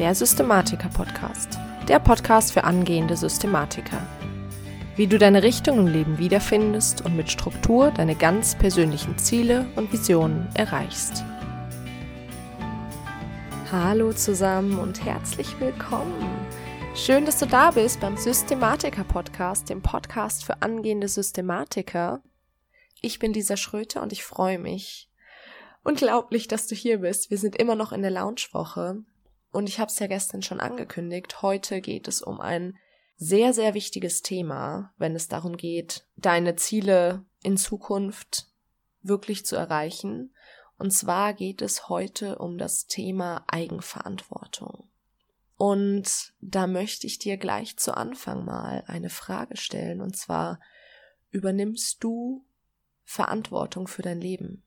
der Systematiker-Podcast. Der Podcast für angehende Systematiker. Wie du deine Richtung im Leben wiederfindest und mit Struktur deine ganz persönlichen Ziele und Visionen erreichst. Hallo zusammen und herzlich willkommen. Schön, dass du da bist beim Systematiker-Podcast, dem Podcast für angehende Systematiker. Ich bin Lisa Schröter und ich freue mich, Unglaublich, dass du hier bist. Wir sind immer noch in der Lounge-Woche. Und ich habe es ja gestern schon angekündigt. Heute geht es um ein sehr, sehr wichtiges Thema, wenn es darum geht, deine Ziele in Zukunft wirklich zu erreichen. Und zwar geht es heute um das Thema Eigenverantwortung. Und da möchte ich dir gleich zu Anfang mal eine Frage stellen. Und zwar, übernimmst du Verantwortung für dein Leben?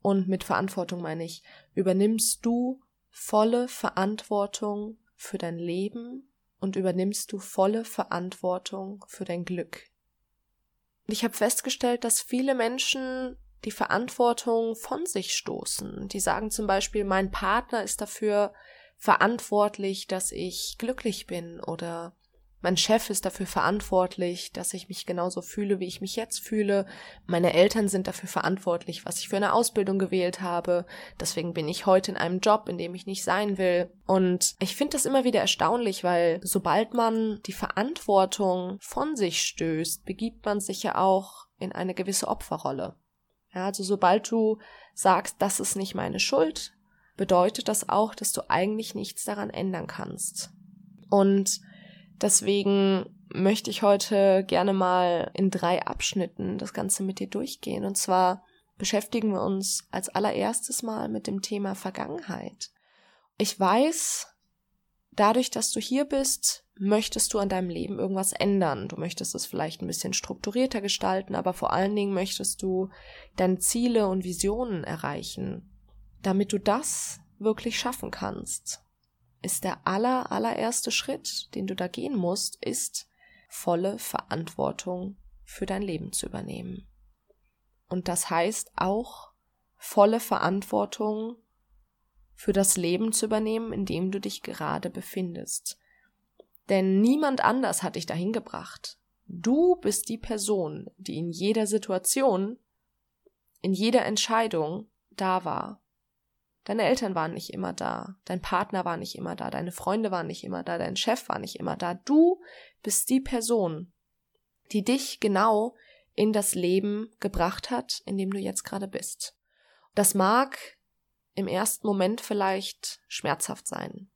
Und mit Verantwortung meine ich, übernimmst du volle Verantwortung für dein Leben und übernimmst du volle Verantwortung für dein Glück. Und ich habe festgestellt, dass viele Menschen die Verantwortung von sich stoßen. Die sagen zum Beispiel, mein Partner ist dafür verantwortlich, dass ich glücklich bin oder mein Chef ist dafür verantwortlich, dass ich mich genauso fühle, wie ich mich jetzt fühle. Meine Eltern sind dafür verantwortlich, was ich für eine Ausbildung gewählt habe. Deswegen bin ich heute in einem Job, in dem ich nicht sein will. Und ich finde das immer wieder erstaunlich, weil sobald man die Verantwortung von sich stößt, begibt man sich ja auch in eine gewisse Opferrolle. Ja, also sobald du sagst, das ist nicht meine Schuld, bedeutet das auch, dass du eigentlich nichts daran ändern kannst. Und Deswegen möchte ich heute gerne mal in drei Abschnitten das Ganze mit dir durchgehen. Und zwar beschäftigen wir uns als allererstes mal mit dem Thema Vergangenheit. Ich weiß, dadurch, dass du hier bist, möchtest du an deinem Leben irgendwas ändern. Du möchtest es vielleicht ein bisschen strukturierter gestalten, aber vor allen Dingen möchtest du deine Ziele und Visionen erreichen, damit du das wirklich schaffen kannst ist der aller, allererste Schritt, den du da gehen musst, ist, volle Verantwortung für dein Leben zu übernehmen. Und das heißt auch, volle Verantwortung für das Leben zu übernehmen, in dem du dich gerade befindest. Denn niemand anders hat dich dahin gebracht. Du bist die Person, die in jeder Situation, in jeder Entscheidung da war. Deine Eltern waren nicht immer da, dein Partner war nicht immer da, deine Freunde waren nicht immer da, dein Chef war nicht immer da. Du bist die Person, die dich genau in das Leben gebracht hat, in dem du jetzt gerade bist. Das mag im ersten Moment vielleicht schmerzhaft sein,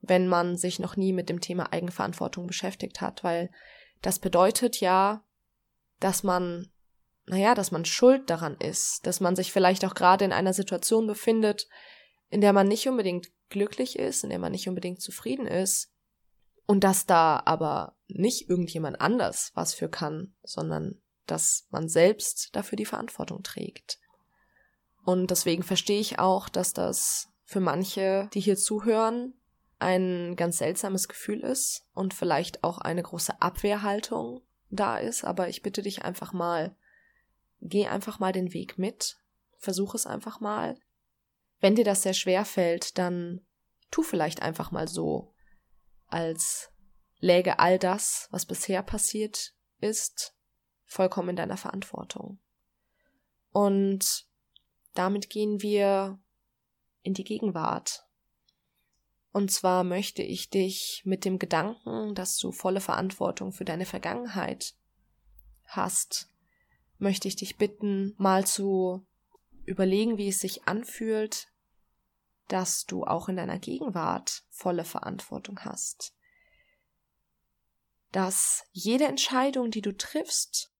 wenn man sich noch nie mit dem Thema Eigenverantwortung beschäftigt hat, weil das bedeutet ja, dass man naja, dass man schuld daran ist, dass man sich vielleicht auch gerade in einer Situation befindet, in der man nicht unbedingt glücklich ist, in der man nicht unbedingt zufrieden ist, und dass da aber nicht irgendjemand anders was für kann, sondern dass man selbst dafür die Verantwortung trägt. Und deswegen verstehe ich auch, dass das für manche, die hier zuhören, ein ganz seltsames Gefühl ist und vielleicht auch eine große Abwehrhaltung da ist, aber ich bitte dich einfach mal, geh einfach mal den Weg mit, versuch es einfach mal. Wenn dir das sehr schwer fällt, dann tu vielleicht einfach mal so, als läge all das, was bisher passiert ist, vollkommen in deiner Verantwortung. Und damit gehen wir in die Gegenwart. Und zwar möchte ich dich mit dem Gedanken, dass du volle Verantwortung für deine Vergangenheit hast, möchte ich dich bitten, mal zu überlegen, wie es sich anfühlt, dass du auch in deiner Gegenwart volle Verantwortung hast. Dass jede Entscheidung, die du triffst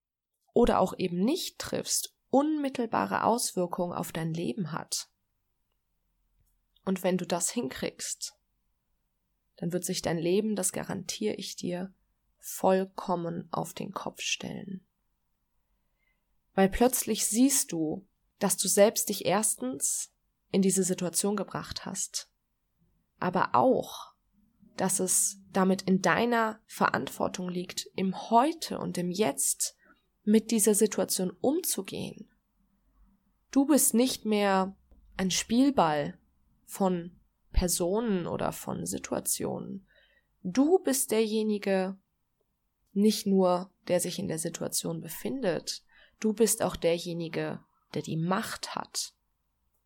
oder auch eben nicht triffst, unmittelbare Auswirkungen auf dein Leben hat. Und wenn du das hinkriegst, dann wird sich dein Leben, das garantiere ich dir, vollkommen auf den Kopf stellen weil plötzlich siehst du, dass du selbst dich erstens in diese Situation gebracht hast, aber auch, dass es damit in deiner Verantwortung liegt, im Heute und im Jetzt mit dieser Situation umzugehen. Du bist nicht mehr ein Spielball von Personen oder von Situationen. Du bist derjenige, nicht nur, der sich in der Situation befindet, du bist auch derjenige, der die Macht hat,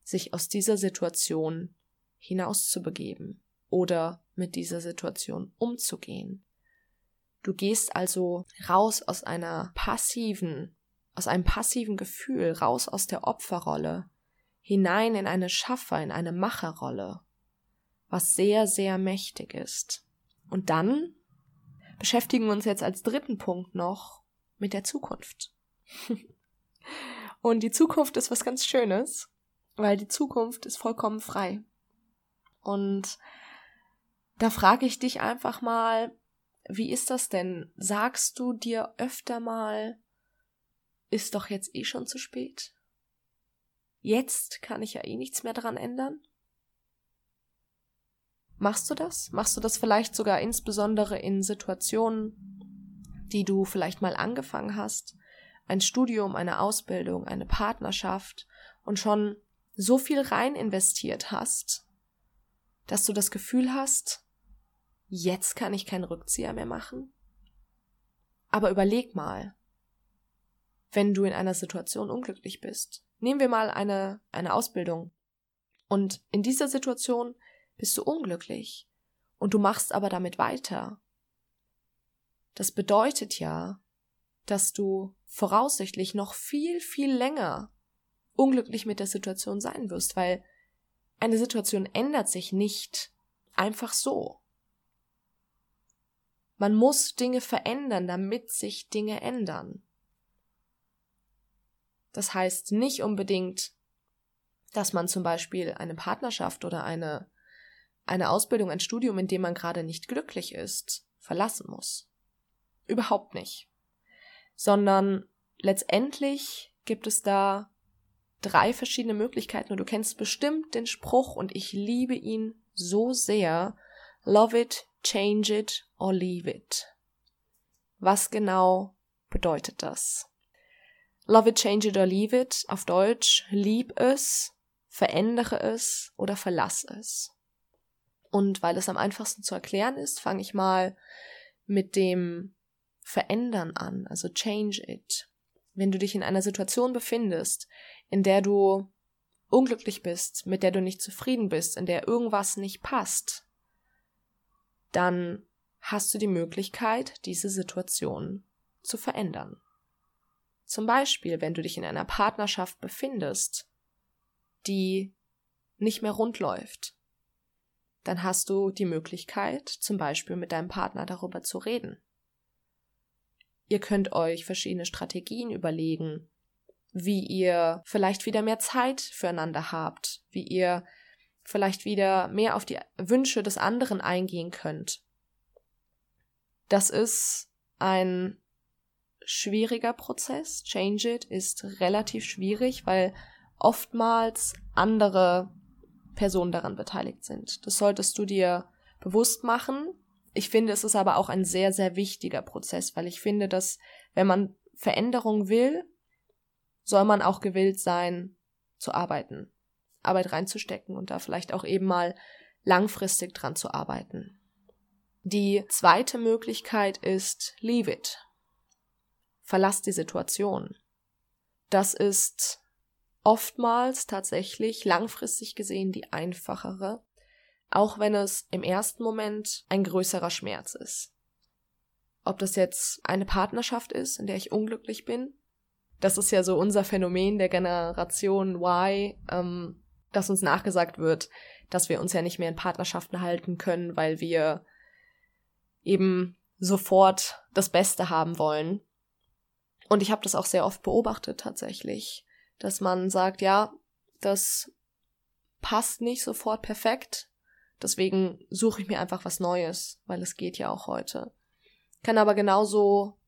sich aus dieser Situation hinauszubegeben oder mit dieser Situation umzugehen. Du gehst also raus aus einer passiven, aus einem passiven Gefühl, raus aus der Opferrolle, hinein in eine Schaffer, in eine Macherrolle, was sehr, sehr mächtig ist. Und dann beschäftigen wir uns jetzt als dritten Punkt noch mit der Zukunft. Und die Zukunft ist was ganz Schönes, weil die Zukunft ist vollkommen frei. Und da frage ich dich einfach mal, wie ist das denn? Sagst du dir öfter mal, ist doch jetzt eh schon zu spät? Jetzt kann ich ja eh nichts mehr daran ändern? Machst du das? Machst du das vielleicht sogar insbesondere in Situationen, die du vielleicht mal angefangen hast? Ein Studium, eine Ausbildung, eine Partnerschaft und schon so viel rein investiert hast, dass du das Gefühl hast, jetzt kann ich keinen Rückzieher mehr machen? Aber überleg mal, wenn du in einer Situation unglücklich bist. Nehmen wir mal eine, eine Ausbildung. Und in dieser Situation bist du unglücklich und du machst aber damit weiter. Das bedeutet ja, dass du voraussichtlich noch viel, viel länger unglücklich mit der Situation sein wirst, weil eine Situation ändert sich nicht einfach so. Man muss Dinge verändern, damit sich Dinge ändern. Das heißt nicht unbedingt, dass man zum Beispiel eine Partnerschaft oder eine eine Ausbildung, ein Studium, in dem man gerade nicht glücklich ist, verlassen muss. Überhaupt nicht. Sondern letztendlich gibt es da drei verschiedene Möglichkeiten und du kennst bestimmt den Spruch und ich liebe ihn so sehr. Love it, change it or leave it. Was genau bedeutet das? Love it, change it or leave it. Auf Deutsch, lieb es, verändere es oder verlass es. Und weil es am einfachsten zu erklären ist, fange ich mal mit dem Verändern an, also change it. Wenn du dich in einer Situation befindest, in der du unglücklich bist, mit der du nicht zufrieden bist, in der irgendwas nicht passt, dann hast du die Möglichkeit, diese Situation zu verändern. Zum Beispiel, wenn du dich in einer Partnerschaft befindest, die nicht mehr rund läuft, dann hast du die Möglichkeit, zum Beispiel mit deinem Partner darüber zu reden. Ihr könnt euch verschiedene Strategien überlegen, wie ihr vielleicht wieder mehr Zeit füreinander habt, wie ihr vielleicht wieder mehr auf die Wünsche des anderen eingehen könnt. Das ist ein schwieriger Prozess. Change It ist relativ schwierig, weil oftmals andere Personen daran beteiligt sind. Das solltest du dir bewusst machen. Ich finde, es ist aber auch ein sehr, sehr wichtiger Prozess, weil ich finde, dass wenn man Veränderung will, soll man auch gewillt sein, zu arbeiten, Arbeit reinzustecken und da vielleicht auch eben mal langfristig dran zu arbeiten. Die zweite Möglichkeit ist Leave it. Verlass die Situation. Das ist oftmals tatsächlich langfristig gesehen die einfachere, auch wenn es im ersten Moment ein größerer Schmerz ist. Ob das jetzt eine Partnerschaft ist, in der ich unglücklich bin, das ist ja so unser Phänomen der Generation Y, ähm, dass uns nachgesagt wird, dass wir uns ja nicht mehr in Partnerschaften halten können, weil wir eben sofort das Beste haben wollen. Und ich habe das auch sehr oft beobachtet tatsächlich dass man sagt, ja, das passt nicht sofort perfekt, deswegen suche ich mir einfach was Neues, weil es geht ja auch heute. Kann aber genauso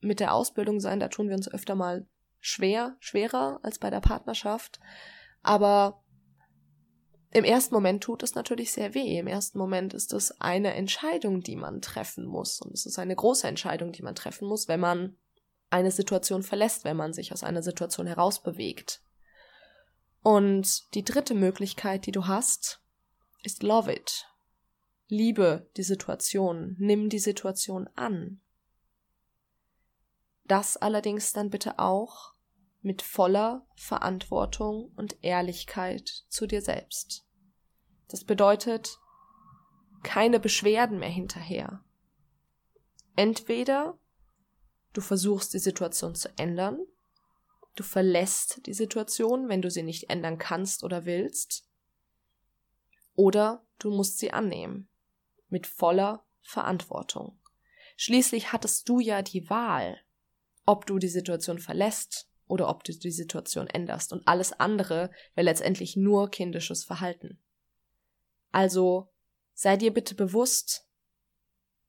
mit der Ausbildung sein, da tun wir uns öfter mal schwer, schwerer als bei der Partnerschaft, aber im ersten Moment tut es natürlich sehr weh. Im ersten Moment ist es eine Entscheidung, die man treffen muss. Und es ist eine große Entscheidung, die man treffen muss, wenn man eine Situation verlässt, wenn man sich aus einer Situation herausbewegt. Und die dritte Möglichkeit, die du hast, ist love it. Liebe die Situation, nimm die Situation an. Das allerdings dann bitte auch mit voller Verantwortung und Ehrlichkeit zu dir selbst. Das bedeutet keine Beschwerden mehr hinterher. Entweder du versuchst die Situation zu ändern, du verlässt die Situation, wenn du sie nicht ändern kannst oder willst, oder du musst sie annehmen mit voller Verantwortung. Schließlich hattest du ja die Wahl, ob du die Situation verlässt oder ob du die Situation änderst. Und alles andere wäre letztendlich nur kindisches Verhalten. Also sei dir bitte bewusst,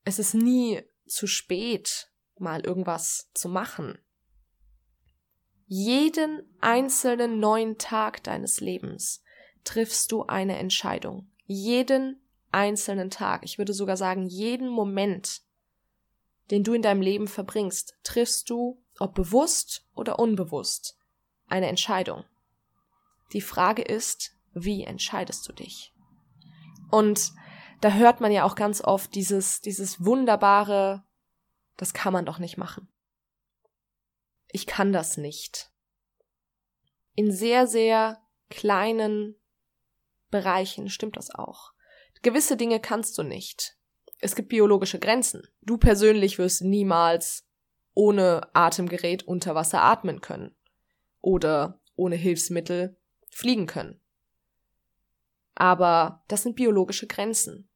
es ist nie zu spät, mal irgendwas zu machen. Jeden einzelnen neuen Tag deines Lebens triffst du eine Entscheidung. Jeden einzelnen Tag, ich würde sogar sagen, jeden Moment, den du in deinem Leben verbringst, triffst du, ob bewusst oder unbewusst, eine Entscheidung. Die Frage ist, wie entscheidest du dich? Und da hört man ja auch ganz oft dieses, dieses wunderbare, das kann man doch nicht machen. Ich kann das nicht. In sehr, sehr kleinen Bereichen stimmt das auch. Gewisse Dinge kannst du nicht. Es gibt biologische Grenzen. Du persönlich wirst niemals ohne Atemgerät unter Wasser atmen können. Oder ohne Hilfsmittel fliegen können. Aber das sind biologische Grenzen.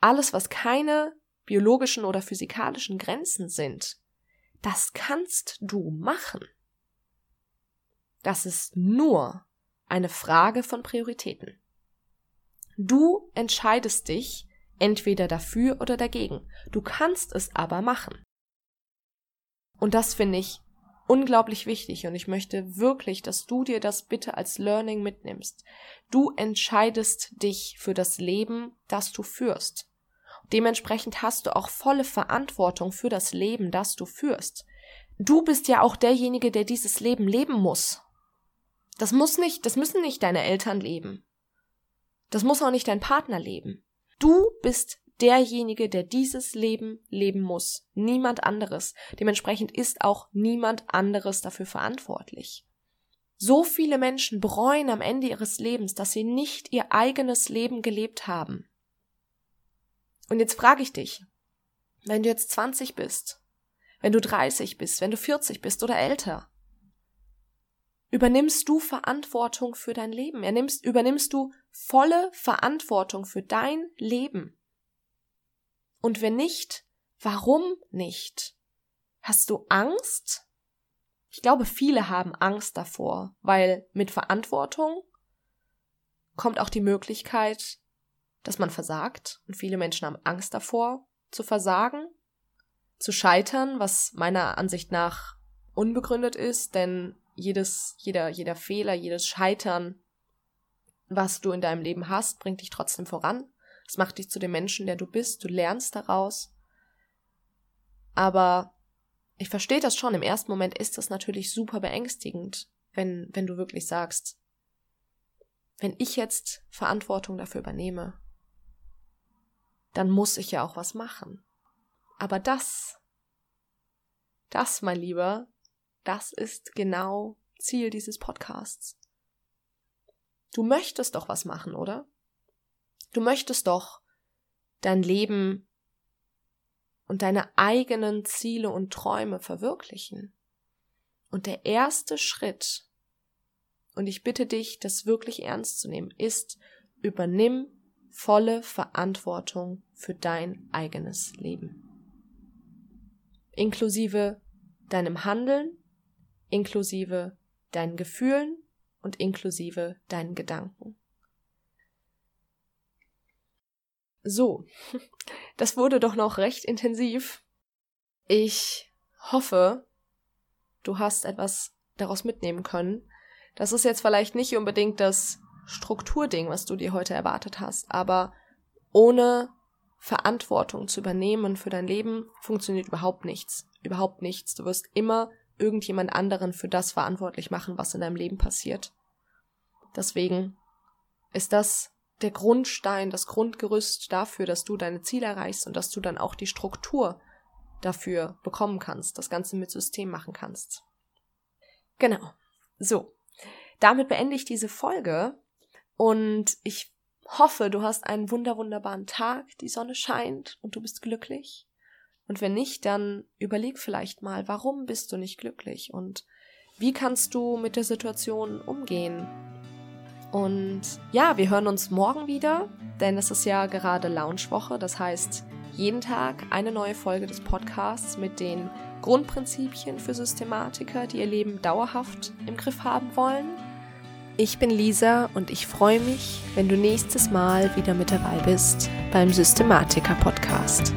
Alles, was keine biologischen oder physikalischen Grenzen sind, das kannst du machen. Das ist nur eine Frage von Prioritäten. Du entscheidest dich entweder dafür oder dagegen. Du kannst es aber machen. Und das finde ich unglaublich wichtig und ich möchte wirklich, dass du dir das bitte als Learning mitnimmst. Du entscheidest dich für das Leben, das du führst. Dementsprechend hast du auch volle Verantwortung für das Leben, das du führst. Du bist ja auch derjenige, der dieses Leben leben muss. Das muss nicht, das müssen nicht deine Eltern leben. Das muss auch nicht dein Partner leben. Du bist derjenige, der dieses Leben leben muss. Niemand anderes. Dementsprechend ist auch niemand anderes dafür verantwortlich. So viele Menschen bereuen am Ende ihres Lebens, dass sie nicht ihr eigenes Leben gelebt haben. Und jetzt frage ich dich, wenn du jetzt 20 bist, wenn du 30 bist, wenn du 40 bist oder älter, übernimmst du Verantwortung für dein Leben. Ernimmst, übernimmst du volle Verantwortung für dein Leben. Und wenn nicht, warum nicht? Hast du Angst? Ich glaube, viele haben Angst davor, weil mit Verantwortung kommt auch die Möglichkeit, dass man versagt. Und viele Menschen haben Angst davor, zu versagen, zu scheitern, was meiner Ansicht nach unbegründet ist, denn jedes, jeder, jeder Fehler, jedes Scheitern, was du in deinem Leben hast, bringt dich trotzdem voran. Es macht dich zu dem Menschen, der du bist. Du lernst daraus. Aber ich verstehe das schon. Im ersten Moment ist das natürlich super beängstigend, wenn, wenn du wirklich sagst, wenn ich jetzt Verantwortung dafür übernehme, dann muss ich ja auch was machen. Aber das, das, mein Lieber, das ist genau Ziel dieses Podcasts. Du möchtest doch was machen, oder? Du möchtest doch dein Leben und deine eigenen Ziele und Träume verwirklichen. Und der erste Schritt, und ich bitte dich, das wirklich ernst zu nehmen, ist, übernimm volle Verantwortung für dein eigenes Leben. Inklusive deinem Handeln inklusive deinen Gefühlen und inklusive deinen Gedanken. So, das wurde doch noch recht intensiv. Ich hoffe, du hast etwas daraus mitnehmen können. Das ist jetzt vielleicht nicht unbedingt das Strukturding, was du dir heute erwartet hast, aber ohne Verantwortung zu übernehmen für dein Leben funktioniert überhaupt nichts. Überhaupt nichts. Du wirst immer irgendjemand anderen für das verantwortlich machen, was in deinem Leben passiert. Deswegen ist das der Grundstein, das Grundgerüst dafür, dass du deine Ziele erreichst und dass du dann auch die Struktur dafür bekommen kannst, das Ganze mit System machen kannst. Genau. So. Damit beende ich diese Folge und ich hoffe, du hast einen wunder wunderbaren Tag, die Sonne scheint und du bist glücklich. Und wenn nicht, dann überleg vielleicht mal, warum bist du nicht glücklich und wie kannst du mit der Situation umgehen? Und ja, wir hören uns morgen wieder, denn es ist ja gerade Launchwoche, das heißt jeden Tag eine neue Folge des Podcasts mit den Grundprinzipien für Systematiker, die ihr Leben dauerhaft im Griff haben wollen. Ich bin Lisa und ich freue mich, wenn du nächstes Mal wieder mit dabei bist beim Systematiker Podcast.